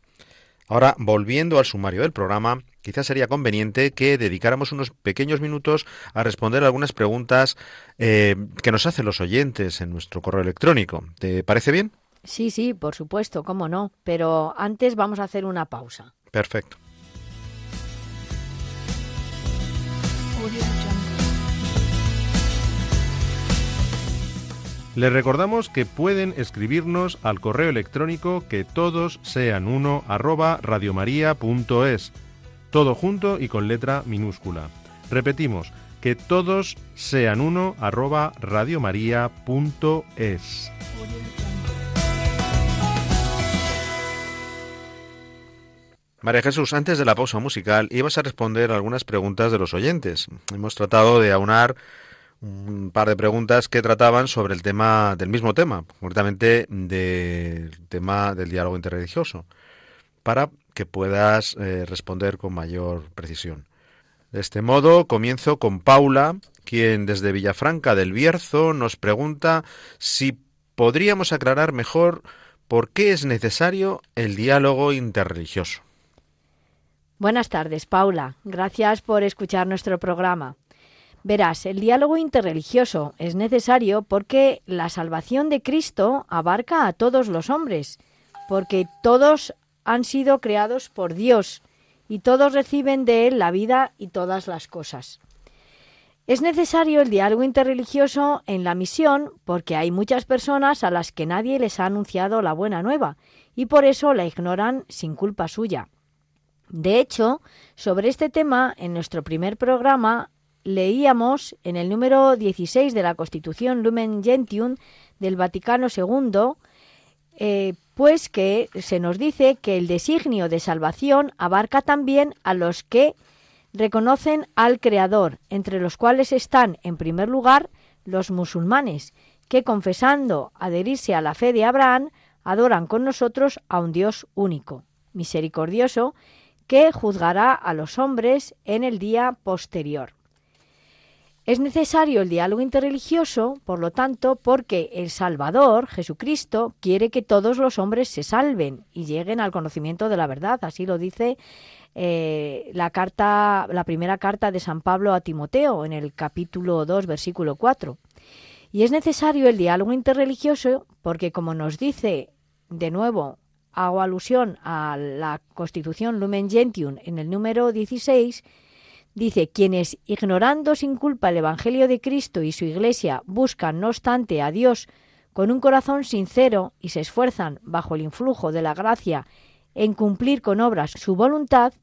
Ahora, volviendo al sumario del programa, quizás sería conveniente que dedicáramos unos pequeños minutos a responder algunas preguntas eh, que nos hacen los oyentes en nuestro correo electrónico. ¿Te parece bien? Sí, sí, por supuesto, cómo no. Pero antes vamos a hacer una pausa. Perfecto. Les recordamos que pueden escribirnos al correo electrónico que todos sean uno arroba radiomaria.es, todo junto y con letra minúscula. Repetimos, que todos sean uno arroba radiomaria.es. María Jesús, antes de la pausa musical ibas a responder algunas preguntas de los oyentes. Hemos tratado de aunar un par de preguntas que trataban sobre el tema del mismo tema, concretamente del tema del diálogo interreligioso, para que puedas eh, responder con mayor precisión. De este modo, comienzo con Paula, quien desde Villafranca del Bierzo nos pregunta si podríamos aclarar mejor por qué es necesario el diálogo interreligioso. Buenas tardes, Paula. Gracias por escuchar nuestro programa. Verás, el diálogo interreligioso es necesario porque la salvación de Cristo abarca a todos los hombres, porque todos han sido creados por Dios y todos reciben de Él la vida y todas las cosas. Es necesario el diálogo interreligioso en la misión porque hay muchas personas a las que nadie les ha anunciado la buena nueva y por eso la ignoran sin culpa suya. De hecho, sobre este tema, en nuestro primer programa leíamos en el número 16 de la Constitución Lumen Gentium del Vaticano II, eh, pues que se nos dice que el designio de salvación abarca también a los que reconocen al Creador, entre los cuales están, en primer lugar, los musulmanes, que confesando adherirse a la fe de Abraham, adoran con nosotros a un Dios único, misericordioso, que juzgará a los hombres en el día posterior. Es necesario el diálogo interreligioso, por lo tanto, porque el Salvador, Jesucristo, quiere que todos los hombres se salven y lleguen al conocimiento de la verdad. Así lo dice eh, la carta, la primera carta de San Pablo a Timoteo, en el capítulo 2, versículo 4. Y es necesario el diálogo interreligioso porque, como nos dice de nuevo, hago alusión a la Constitución Lumen Gentium en el número 16, Dice, quienes, ignorando sin culpa el Evangelio de Cristo y su Iglesia, buscan, no obstante, a Dios con un corazón sincero y se esfuerzan, bajo el influjo de la gracia, en cumplir con obras su voluntad,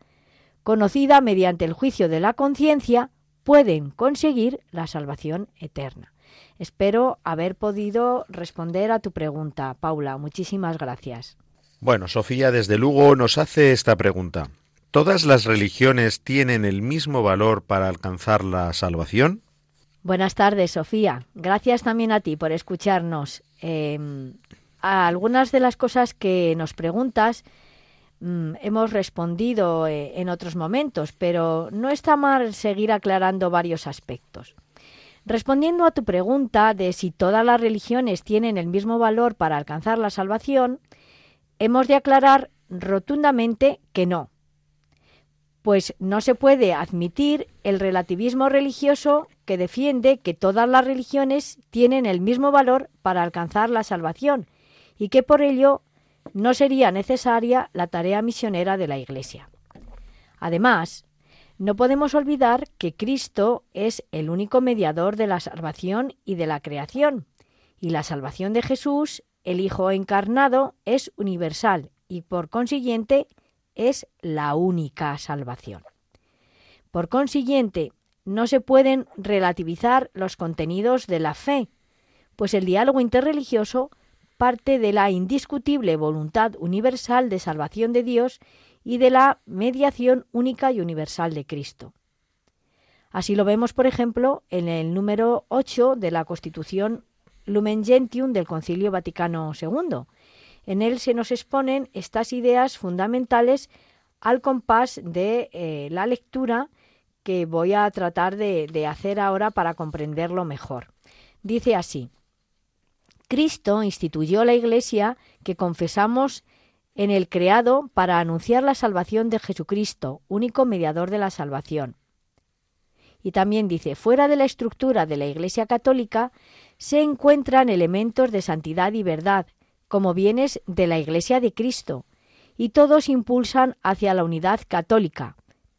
conocida mediante el juicio de la conciencia, pueden conseguir la salvación eterna. Espero haber podido responder a tu pregunta, Paula. Muchísimas gracias. Bueno, Sofía desde luego nos hace esta pregunta. ¿Todas las religiones tienen el mismo valor para alcanzar la salvación? Buenas tardes, Sofía. Gracias también a ti por escucharnos. Em, a algunas de las cosas que nos preguntas mm, hemos respondido eh, en otros momentos, pero no está mal seguir aclarando varios aspectos. Respondiendo a tu pregunta de si todas las religiones tienen el mismo valor para alcanzar la salvación, hemos de aclarar rotundamente que no, pues no se puede admitir el relativismo religioso que defiende que todas las religiones tienen el mismo valor para alcanzar la salvación y que por ello no sería necesaria la tarea misionera de la Iglesia. Además, no podemos olvidar que Cristo es el único mediador de la salvación y de la creación, y la salvación de Jesús, el Hijo encarnado, es universal y por consiguiente es la única salvación. Por consiguiente, no se pueden relativizar los contenidos de la fe, pues el diálogo interreligioso parte de la indiscutible voluntad universal de salvación de Dios y de la mediación única y universal de Cristo. Así lo vemos, por ejemplo, en el número 8 de la Constitución Lumen Gentium del Concilio Vaticano II. En él se nos exponen estas ideas fundamentales al compás de eh, la lectura que voy a tratar de, de hacer ahora para comprenderlo mejor. Dice así, Cristo instituyó la Iglesia que confesamos en el creado para anunciar la salvación de Jesucristo, único mediador de la salvación. Y también dice, fuera de la estructura de la Iglesia católica se encuentran elementos de santidad y verdad, como bienes de la Iglesia de Cristo, y todos impulsan hacia la unidad católica,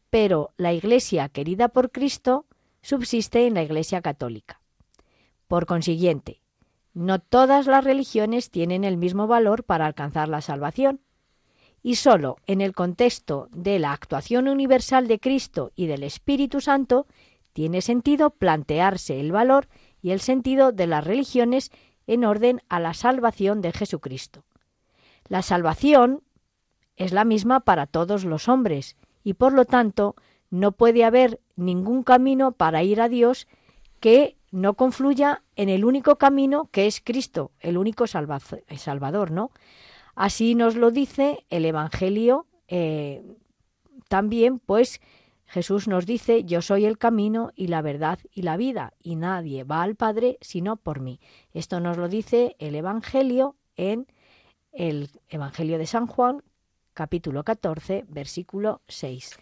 pero la Iglesia querida por Cristo subsiste en la Iglesia católica. Por consiguiente, no todas las religiones tienen el mismo valor para alcanzar la salvación, y sólo en el contexto de la actuación universal de Cristo y del Espíritu Santo tiene sentido plantearse el valor y el sentido de las religiones en orden a la salvación de Jesucristo. La salvación es la misma para todos los hombres y por lo tanto no puede haber ningún camino para ir a Dios que no confluya en el único camino que es Cristo, el único Salvador, ¿no? Así nos lo dice el Evangelio eh, también, pues Jesús nos dice, yo soy el camino y la verdad y la vida, y nadie va al Padre sino por mí. Esto nos lo dice el Evangelio en el Evangelio de San Juan, capítulo 14, versículo 6.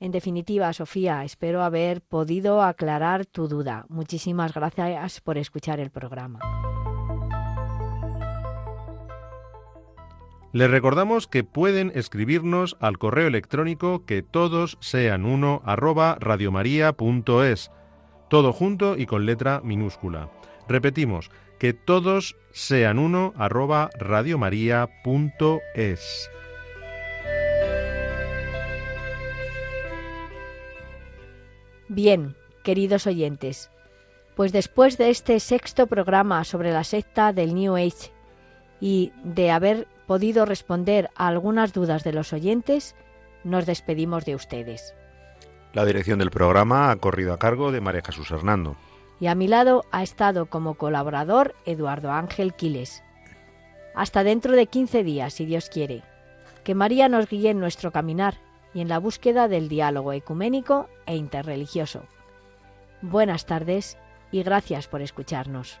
En definitiva, Sofía, espero haber podido aclarar tu duda. Muchísimas gracias por escuchar el programa. Les recordamos que pueden escribirnos al correo electrónico que todos sean uno arroba radiomaria.es, todo junto y con letra minúscula. Repetimos, que todos sean uno arroba radiomaria.es. Bien, queridos oyentes, pues después de este sexto programa sobre la secta del New Age y de haber podido responder a algunas dudas de los oyentes, nos despedimos de ustedes. La dirección del programa ha corrido a cargo de María Jesús Hernando. Y a mi lado ha estado como colaborador Eduardo Ángel Quiles. Hasta dentro de 15 días, si Dios quiere. Que María nos guíe en nuestro caminar y en la búsqueda del diálogo ecuménico e interreligioso. Buenas tardes y gracias por escucharnos.